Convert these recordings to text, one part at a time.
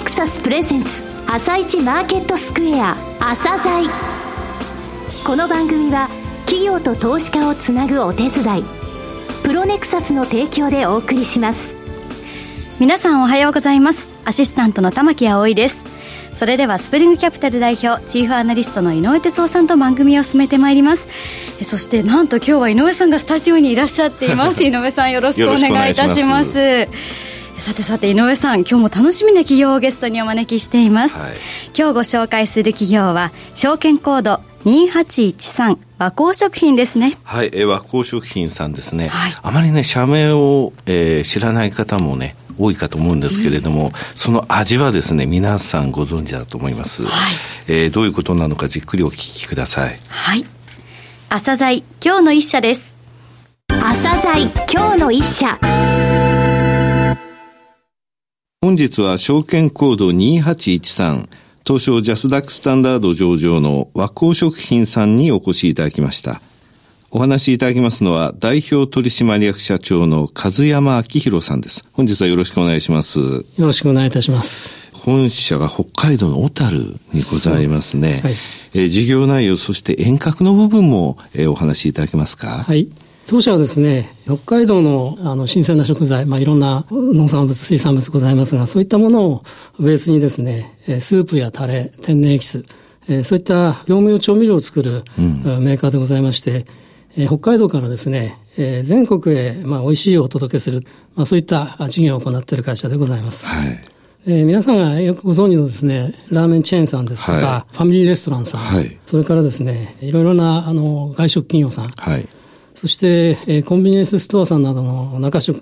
ネクサスプレゼンツ朝一マーケットスクエア朝鮮。この番組は企業と投資家をつなぐお手伝いプロネクサスの提供でお送りします。皆さんおはようございます。アシスタントの玉木葵です。それではスプリングキャピタル代表チーフアナリストの井上哲夫さんと番組を進めてまいります。そしてなんと今日は井上さんがスタジオにいらっしゃっています。井上さんよろしくお願いいたしますさてさて井上さん今日も楽しみな企業をゲストにお招きしています、はい、今日ご紹介する企業は証券コード2813和光食品ですね。はい、え和光食品さんですね。はい、あまりね、社名を、えー、知らない方もね、多いかと思うんですけれども、うん、その味はですね、皆さんご存知だと思います。はい、えー、どういうことなのかじっくりお聞きください。はい。朝鮮今日の一社です。朝鮮今日の一社。本日は証券コード2813東証ジャスダックスタンダード上場の和光食品さんにお越しいただきました。お話しいただきますのは、代表取締役社長の和山明宏さんです。本日はよろしくお願いします。よろしくお願いいたします。本社が北海道の小樽にございますね。すはい、えー、事業内容、そして遠隔の部分も、えー、お話しいただけますか？はい。当社はですね、北海道のあの新鮮な食材、まあ、いろんな農産物、水産物ございますが、そういったものをベースにですね、スープやタレ、天然エキス、そういった業務用調味料を作る、メーカーでございまして、北海道からですね、全国へ、まあ、美味しいをお届けする、まあ、そういった事業を行っている会社でございます。はい。えー、皆さんがよくご存知のですね、ラーメンチェーンさんですとか、はい、ファミリーレストランさん、はい、それからですね、いろいろなあの外食企業さん、はい、そして、えー、コンビニエンスストアさんなどの中食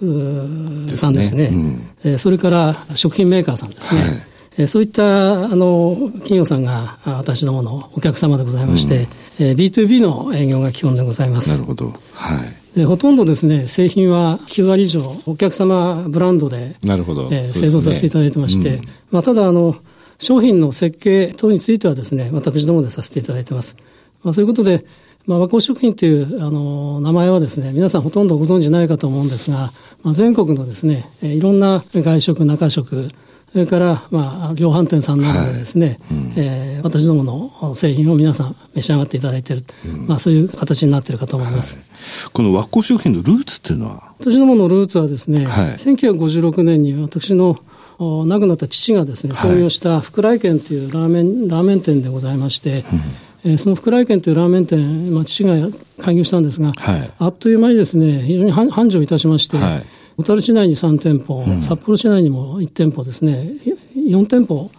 さんですね。すねうん、えー、それから食品メーカーさんですね。はい、えー、そういったあの企業さんが私どものお客様でございまして、うん、えー、B2B の営業が基本でございます。なるほど。はい。でほとんどですね、製品は9割以上、お客様ブランドで、なるほど。えー、製造させていただいてまして、うん、まあ、ただ、あの、商品の設計等についてはですね、私どもでさせていただいてます。まあ、そういうことで、まあ、和光食品という、あの、名前はですね、皆さんほとんどご存知ないかと思うんですが、まあ、全国のですね、いろんな外食、中食、それから、まあ、量販店さんなどでですね、はい。うん、えー、私どもの製品を皆さん召し上がっていただいている、うん、まあ、そういう形になっているかと思います。はい、この和光食品のルーツっていうのは？私どものルーツはですね、はい、1956年に私の亡くなった父がですね、創業した福来軒というラーメン、ラーメン店でございまして、うんえー、その福来軒というラーメン店、まあ、父が開業したんですが、はい、あっという間にですね、非常に繁盛いたしまして、はい、小樽市内に3店舗、うん、札幌市内にも1店舗ですね、4店舗、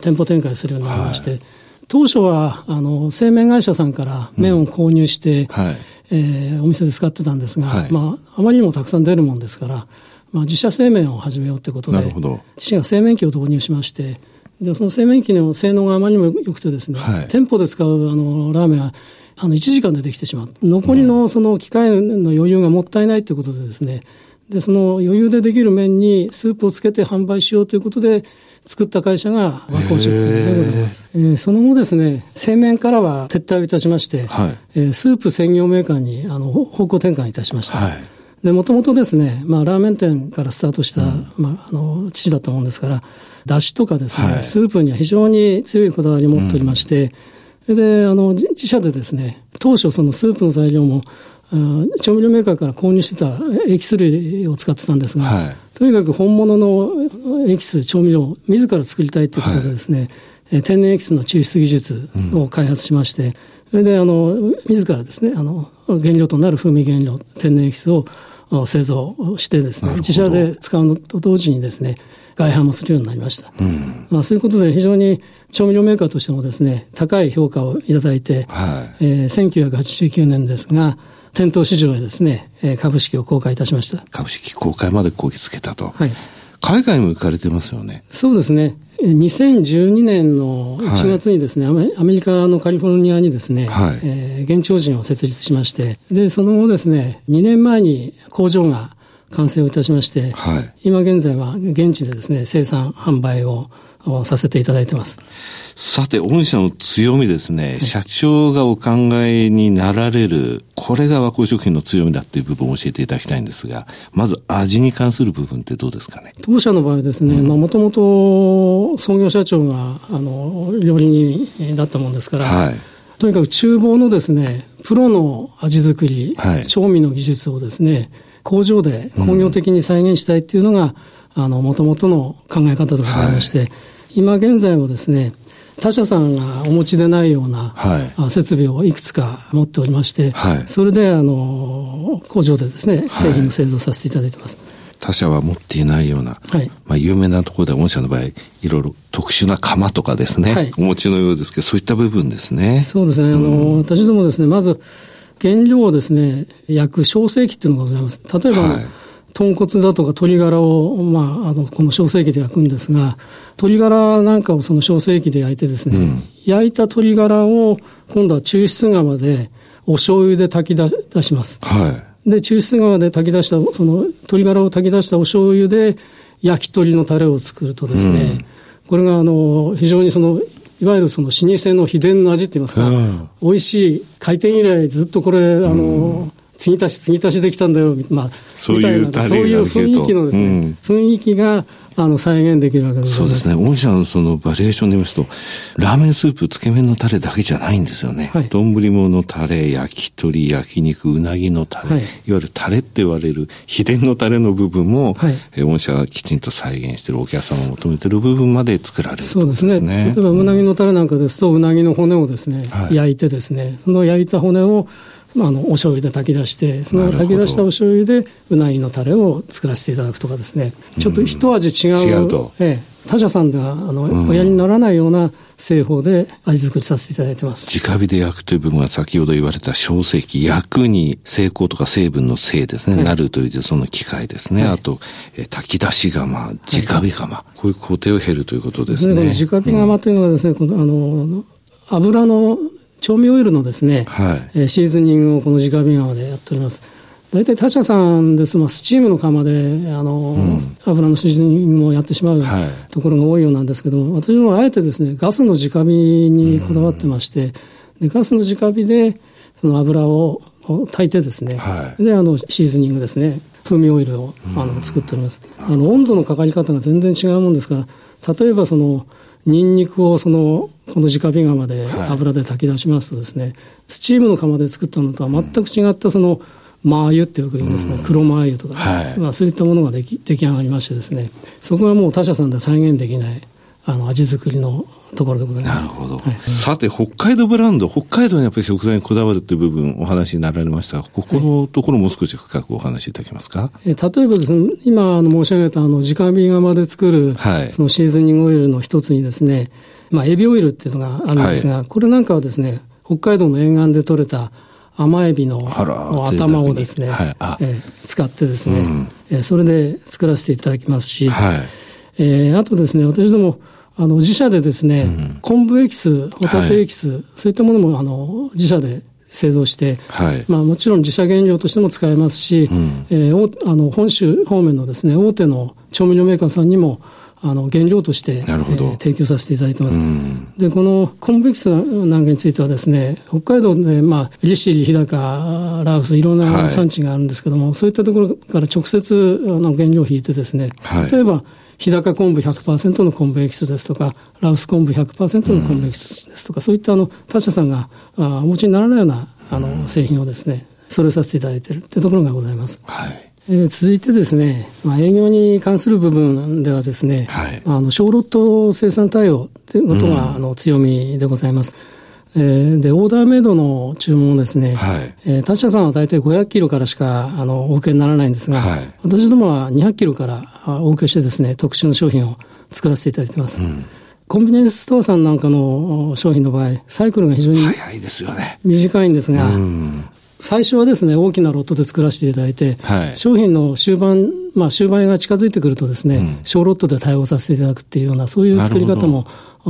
店舗展開するようになりまして、はい、当初はあの製麺会社さんから麺を購入して、うんはい、えー、お店で使ってたんですが、はい、まあ、あまりにもたくさん出るもんですから、まあ、自社製麺を始めようということで、父が製麺機を導入しまして、で、その製麺機の性能があまりにも良くてですね、はい、店舗で使うあのラーメンは、あの、1時間でできてしまう。残りのその機械の余裕がもったいないということでですね、で、その余裕でできる麺にスープをつけて販売しようということで、作った会社が和光食品でございます。えー、その後ですね、製麺からは撤退をいたしまして、はい、えー、スープ専業メーカーにあの方向転換いたしました。はいで、もともとですね、まあ、ラーメン店からスタートした、うん、まあ、あの、父だったもんですから、だしとかですね、はい、スープには非常に強いこだわりを持っておりまして、うん、で、あの、自社でですね、当初そのスープの材料も、調味料メーカーから購入してたエキス類を使ってたんですが、はい、とにかく本物のエキス、調味料を自ら作りたいということでですね、はい、天然エキスの抽出技術を開発しまして、うん、それで、あの、自らですね、あの、原料となる風味原料、天然エキスを製造してですね、自社で使うのと同時にですね、外販もするようになりました。うん、まあ、そういうことで非常に調味料メーカーとしてもですね、高い評価をいただいて、はい、えー、1989年ですが、店頭市場へですね、株式を公開いたしました。株式公開までこぎつけたと。はい。海外も行かれてますよね。そうですね。2012年の1月にですね、はい、アメリカのカリフォルニアにですね、はい、えー、現地法人を設立しまして、で、その後ですね、2年前に工場が完成をいたしまして、はい、今現在は現地でですね、生産、販売をさせていただいてます。さて、御社の強みですね、社長がお考えになられる、これが和光食品の強みだっていう部分を教えていただきたいんですが、まず味に関する部分ってどうですかね？当社の場合ですね、もともと創業社長が、あの、料理人だったもんですから、はい、とにかく厨房のですね、プロの味作り、はい、調味の技術をですね、工場で工業的に再現したいっていうのが、うん、あの、もともとの考え方でございまして、はい、今現在もですね、他社さんがお持ちでないような、はい、設備をいくつか持っておりまして、はい、それであの工場でですね、製品の製造させていただいてます。他社は持っていないような、はい、まあ有名なところでは御社の場合、いろいろ特殊な釜とかですね、はい、お持ちのようですけど、そういった部分ですね。そうですね。あの、私どもですね、まず、原料をですね、焼く焼成機っていうのがございます。例えば、はい豚骨だとか鶏ガラを、まあ、あの、この小生液で焼くんですが、鶏ガラなんかをその小生液で焼いてですね、うん、焼いた鶏ガラを今度は抽出釜でお醤油で炊き出します。はい。で、抽出釜で炊き出した、その鶏ガラを炊き出したお醤油で焼き鳥のタレを作るとですね、うん、これがあの、非常にその、いわゆるその老舗の秘伝の味って言いますか、うん、美味しい、開店以来ずっとこれ、あの、継ぎ足し継ぎ足しできたんだよ、まあ、みたいな、そういう雰囲気のですね、うん、雰囲気が、あの、再現できるわけですそうですね。御社のそのバリエーションで言いますと、ラーメンスープ、つけ麺のタレだけじゃないんですよね。はい。丼物のタレ、焼き鳥、焼肉、うなぎのタレ、はい、いわゆるタレって言われる秘伝のタレの部分も、はい。え御社がきちんと再現しているお客様が求めている部分まで作られる、ね、そうですね。例えば、うなぎのタレなんかですと、うなぎの骨をですね、はい、焼いてですね、その焼いた骨を、まあ、あのお醤油で炊き出して、その炊き出したお醤油でうなぎのタレを作らせていただくとかですね、ちょっと一味違う、違うと。ええ、他社さんではあの、うん、おやりにならないような製法で味作りさせていただいてます。直火で焼くという部分は先ほど言われた小石器、焼くに成功とか成分の性ですね、はい、なるというその機械ですね。はい、あと、え炊き出し釜、直火釜、はい、こういう工程を経るということですね。ね。直火釜というのはですね、うん、このあの油の調味オイルのですね、はい、シーズニングをこの直火釜でやっております。大体他社さんです、まあ、スチームの釜であの、うん、油のシーズニングもやってしまうところが多いようなんですけども、私もあえてですねガスの直火にこだわってまして、でガスの直火でその油を炊いてですね、はい、であのシーズニングですね風味オイルをあの作っております、あの温度のかかり方が全然違うもんですから例えばそのニンニクをそのこの直火釜で油で炊き出しますとですね、はい、スチームの釜で作ったのとは全く違ったその、マー油ってよく言うんですね、うん、黒マー油とか、はい、まあ、そういったものができ出来上がりましてですね、そこはもう他社さんでは再現できない、あの、味作りのところでございます。なるほど。はい、さて、北海道ブランド、北海道にやっぱり食材にこだわるという部分、お話になられましたが、ここのところもう少し深くお話しいただけますか？え例えばですね、今、あの、申し上げた、あの、直火釜で作る、はい、そのシーズニングオイルの一つにですね、まあ、エビオイルっていうのがあるんですが、はい、これなんかはですね、北海道の沿岸で採れた甘エビの頭をですね、はい、えー、使ってですね、うん、えー、それで作らせていただきますし、はい、えー、あとですね、私ども、あの、自社でですね、うん、昆布エキス、ホタテエキス、はい、そういったものも、あの、自社で製造して、はい、まあもちろん自社原料としても使えますし、うん、えー、あの、本州方面のですね、大手の調味料メーカーさんにも、あの原料として、えー、提供させていただいてます。で、この昆布エキスなんかについてはですね、北海道で、まあ、利尻、日高、ラウス、いろんな産地があるんですけども、はい、そういったところから直接あの原料を引いてですね、はい、例えば、日高昆布100%の昆布エキスですとか、ラウス昆布100%の昆布エキスですとか、うん、そういったあの他社さんがあお持ちにならないようなあの製品をですね、それさせていただいているというところがございます。はい。えー、続いてですね、まあ、営業に関する部分ではですね、はい、あの小ロット生産対応ということが、うん、あの強みでございます。えー、で、オーダーメイドの注文をですね、はい、えー、他社さんは大体500キロからしか、あの、お受けにならないんですが、はい、私どもは200キロからお受けしてですね、特殊な商品を作らせていただいてます。うんコンビニエンスストアさんなんかの商品の場合、サイクルが非常に早いですよね。短いんですが、最初はですね、大きなロットで作らせていただいて、はい、商品の終盤、まあ終盤が近づいてくるとですね、うん、小ロットで対応させていただくっていうような、そういう作り方も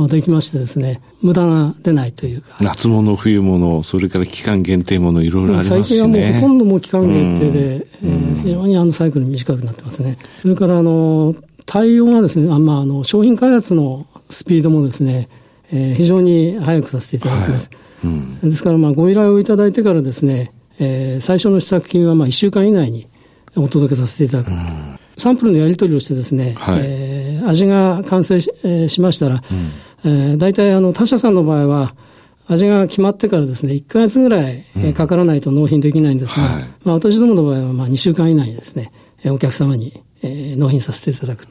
できましてですね、無駄が出ないというか。夏物、冬物、それから期間限定もの、いろいろありますしね。最近はもうほとんどもう期間限定で、うん、えー、非常にあのサイクル短くなってますね。それからあの、対応がですね、あまあ、あの商品開発のスピードもですね、えー、非常に早くさせていただきます。はいうん、ですから、まあ、ご依頼をいただいてからですね、えー、最初の試作品はまあ1週間以内にお届けさせていただく。うん、サンプルのやり取りをしてですね、はい、えー、味が完成し,、えー、しましたら、うん、えー、大体あの他社さんの場合は、味が決まってからですね、1ヶ月ぐらいかからないと納品できないんですが、うんはい、まあ、私どもの場合はまあ2週間以内にですね、お客様に納品させていただく。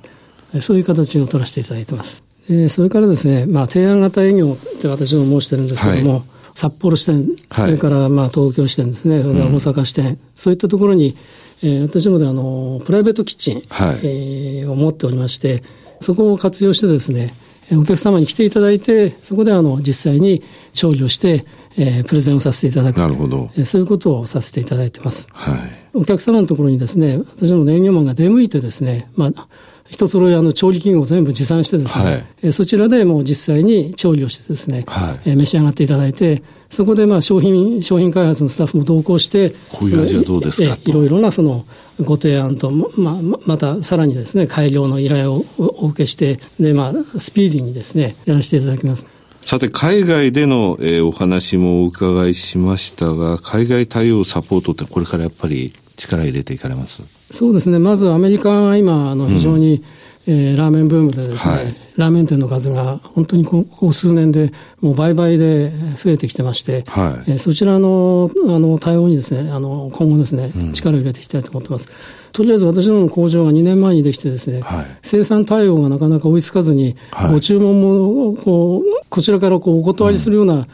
そういう形を取らせていただいてます。それからですね、まあ、提案型営業って私も申してるんですけども、はい、札幌支店、それからまあ東京支店ですね、それから大阪支店、うん、そういったところに、えー、私どもであの、プライベートキッチン、はい、えー、を持っておりまして、そこを活用してですね、お客様に来ていただいて、そこであの実際に調理をして、えー、プレゼンをさせていただく。なるほど。えー、そういうことをさせていただいてます。はい。お客様のところにですね、私の営業マンが出向いてですね、まあ、一揃いあの調理器具を全部持参してですね、はい、えそちらでもう実際に調理をしてですね、はい、え召し上がっていただいて、そこでまあ商品、商品開発のスタッフも同行して、こういう味はどうですか？いろいろなそのご提案と、まあ、またさらにですね、改良の依頼をお受けして、で、まあ、スピーディーにですね、やらせていただきます。さて、海外での、えー、お話もお伺いしましたが、海外対応サポートってこれからやっぱり力入れていかれます？そうですね。まずアメリカが今、あの、非常に、うん、えー、ラーメンブームでですね、はい、ラーメン店の数が本当にここ数年でもう倍々で増えてきてまして、はい、えー、そちらの、あの、対応にですね、あの、今後ですね、力を入れていきたいと思ってます。とりあえず私どもの工場が2年前にできてですね、はい、生産対応がなかなか追いつかずに、はい、ご注文もこうこちらからこうお断りするような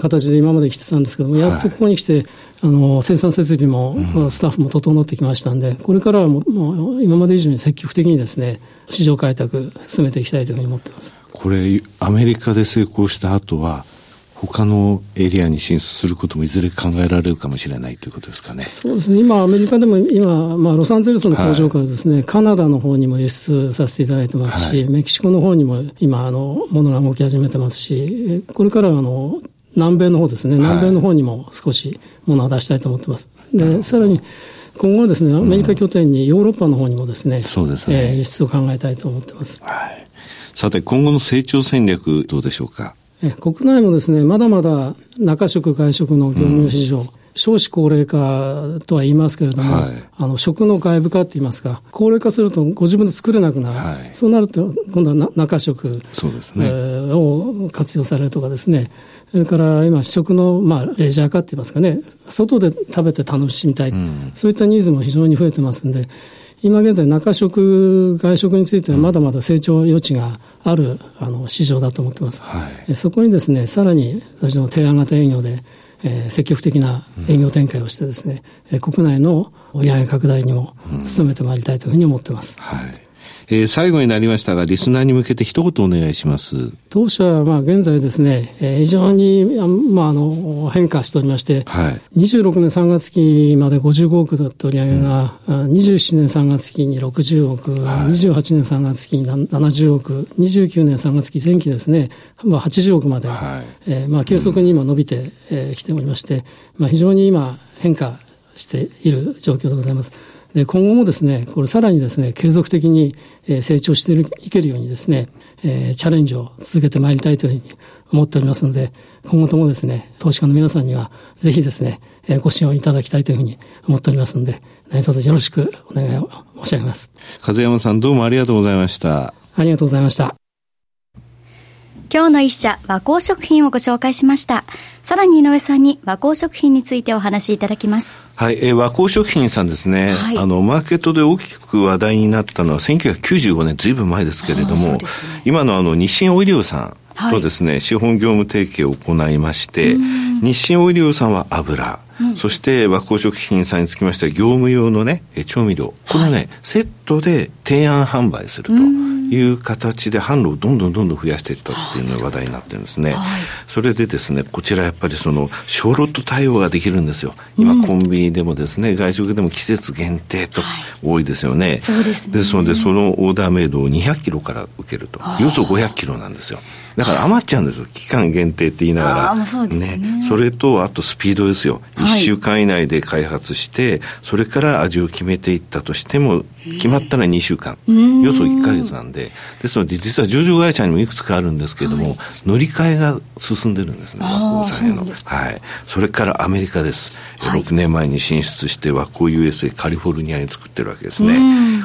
形で今まで来てたんですけども、やっとここに来て、あの生産設備も、うん、スタッフも整ってきましたんで、これからはもう今まで以上に積極的にですね、市場開拓進めていきたいというふうに思ってます。これ、アメリカで成功した後は、他のエリアに進出することもいずれ考えられるかもしれないということですかね。そうですね。今、アメリカでも今、まあ、ロサンゼルスの工場からですね、はい、カナダの方にも輸出させていただいてますし、はい、メキシコの方にも今、あの、ものが動き始めてますし、これからあの、南米の方ですね、南米の方にも少しものを出したいと思ってます。はい、で、さらに、今後はですね、アメリカ拠点にヨーロッパの方にもですね、そうですね、えー、輸出を考えたいと思ってます。はい。さて、今後の成長戦略、どうでしょうか？国内もですね、まだまだ中食、外食の業務市場、うん、少子高齢化とは言いますけれども、はい、あの食の外部化って言いますか、高齢化するとご自分で作れなくなる、はい、そうなると、今度は中食そうですね、えー、を活用されるとかですね、それから今、食の、まあ、レジャー化って言いますかね、外で食べて楽しみたい、うん、そういったニーズも非常に増えてますんで、今現在、中食、外食についてはまだまだ成長余地があるあの市場だと思ってます。はい、そこにですね、さらに私の提案型営業で、えー、積極的な営業展開をしてですね、うん、国内の売上拡大にも努めてまいりたいというふうに思ってます。うん、はいえー、最後になりましたが、リスナーに向けて一言お願いします。当社は、まあ、現在ですね、えー、非常に、まあ、あの、変化しておりまして、はい、26年3月期まで55億だった売り上げが、うん、27年3月期に60億、はい、28年3月期に70億、29年3月期前期ですね、まあ、80億まで、はい、えー、まあ、急速に今伸びてき、えー、ておりまして、まあ、非常に今変化している状況でございます。で今後もですね、これさらにですね、継続的に成長していけるようにですね、えー、チャレンジを続けてまいりたいというふうに思っておりますので、今後ともですね、投資家の皆さんにはぜひですね、ご支援をいただきたいというふうに思っておりますので、何卒よろしくお願いを申し上げます。風山さんどうもありがとうございました。ありがとうございました。今日の一社、和光食品をご紹介しました。さらに井上さんに和光食品についてお話しいただきます。はい、えー、和光食品さんですね、はい、あの、マーケットで大きく話題になったのは1995年、ずいぶん前ですけれども、ね、今のあの、日清オイリオさんとですね、はい、資本業務提携を行いまして、日清オイリオさんは油、うん、そして和光食品さんにつきましては業務用のね、調味料、これね、はい、セットで提案販売すると。いう形で販路をどんどんどんどん増やしていったっていうのが話題になってるんですね。はい、それでですね、こちらやっぱりその、小ロット対応ができるんですよ。今、コンビニでもですね、外食でも季節限定と多いですよね。はい、そうですね。ですので、そのオーダーメイドを200キロから受けると。要する500キロなんですよ。だから余っちゃうんですよ。期間限定って言いながら。そね、ね、それと、あとスピードですよ。1週間以内で開発して、それから味を決めていったとしても、決まったら2週間。予想1か月なんで。ですので、実は上場会社にもいくつかあるんですけれども、はい、乗り換えが進んでるんですね、和光さんへの。はい。それからアメリカです。はい、6年前に進出して和光 USA カリフォルニアに作ってるわけですね。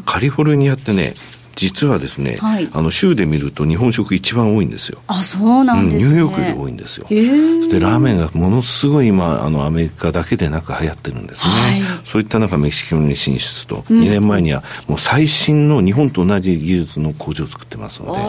カリフォルニアってね、実はですね、はい、あの州で見ると日本食一番多いんですよ。あ、そうなんですね、うん、ニューヨークより多いんですよ。そしてラーメンがものすごい今、あのアメリカだけでなく流行ってるんですね。はい、そういった中メキシコに進出と、うん、2年前にはもう最新の日本と同じ技術の工場を作ってますので、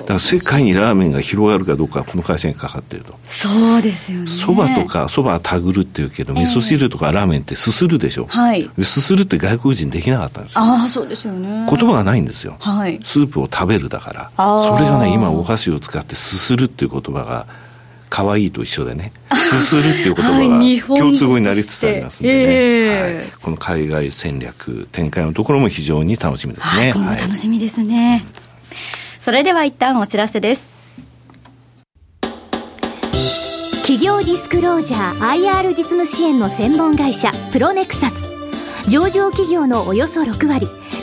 だから世界にラーメンが広がるかどうかはこの会社にかかっていると。そうですよね。そばとか、そばはたぐるっていうけど、味噌汁とかラーメンってすするでしょ。はい。すするって外国人できなかったんですよ。ああ、そうですよね。言葉がないんですよ。はい。スープを食べるだから。それがね、今お箸を使ってすするっていう言葉が、可愛いと一緒でね、すするっていう言葉が共通語になりつつありますんでね、えー、はい、この海外戦略、展開のところも非常に楽しみですね。はい、楽しみですね。はい、それでは一旦お知らせです。企業ディスクロージャー IR 実務支援の専門会社プロネクサス。上場企業のおよそ6割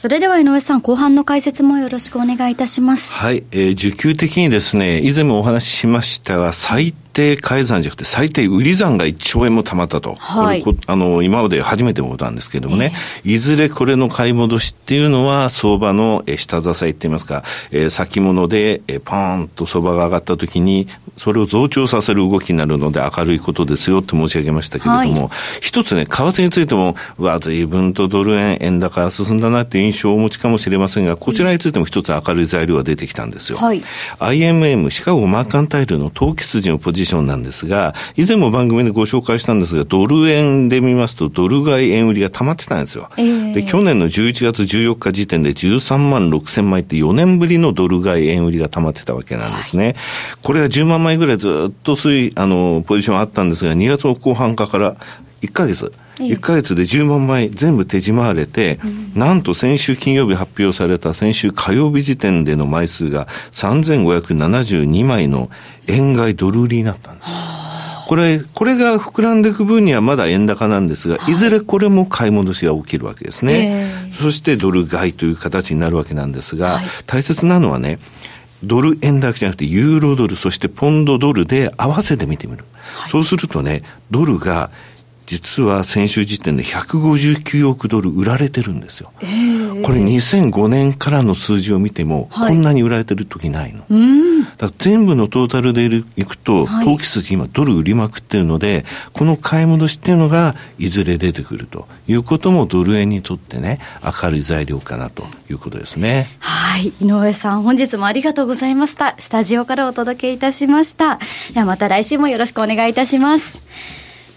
それでは井上さん、後半の解説もよろしくお願いいたします。はい、えー、需給的にですね、以前もお話ししましたが、最低改ざんじゃなくて最低売り算が1兆円も貯まったと。はい、これあの、今まで初めてのことなんですけれどもね、えー、いずれこれの買い戻しっていうのは相場の下支えって言いますか、えー、先物で、えー、パーンと相場が上がった時に、それを増長させる動きになるので明るいことですよって申し上げましたけれども、はい、一つね、為替についても、うわ、随分とドル円、円高が進んだなっていう印象をお持ちかもしれませんが、こちらについても一つ明るい材料が出てきたんですよ。はい、IMM、シカゴマーカンタイルの投機筋のポジションなんですが、以前も番組でご紹介したんですが、ドル円で見ますと、ドル買い円売りが溜まってたんですよ。えー、で、去年の11月14日時点で13万6千枚って4年ぶりのドル買い円売りが溜まってたわけなんですね。はい、これが10万枚ぐらいずっと推移、あの、ポジションあったんですが、2月の後半から1ヶ月、1ヶ月で10万枚全部手締まわれて、うん、なんと先週金曜日発表された先週火曜日時点での枚数が3572枚の円買いドル売りになったんですよ。これ、これが膨らんでいく分にはまだ円高なんですが、い。ずれこれも買い戻しが起きるわけですね。そしてドル買いという形になるわけなんですが、はい、大切なのはね、ドル円だけじゃなくて、ユーロドル、そしてポンドドルで合わせて見てみる。はい、そうするとね、ドルが実は先週時点で159億ドル売られてるんですよ。えー、これ2005年からの数字を見ても、こんなに売られてる時ないの。全部のトータルでいくと、投機筋今ドル売りまくってるので、この買い戻しっていうのがいずれ出てくるということもドル円にとってね、明るい材料かなということですね。はい。井上さん、本日もありがとうございました。スタジオからお届けいたしました。ではまた来週もよろしくお願いいたします。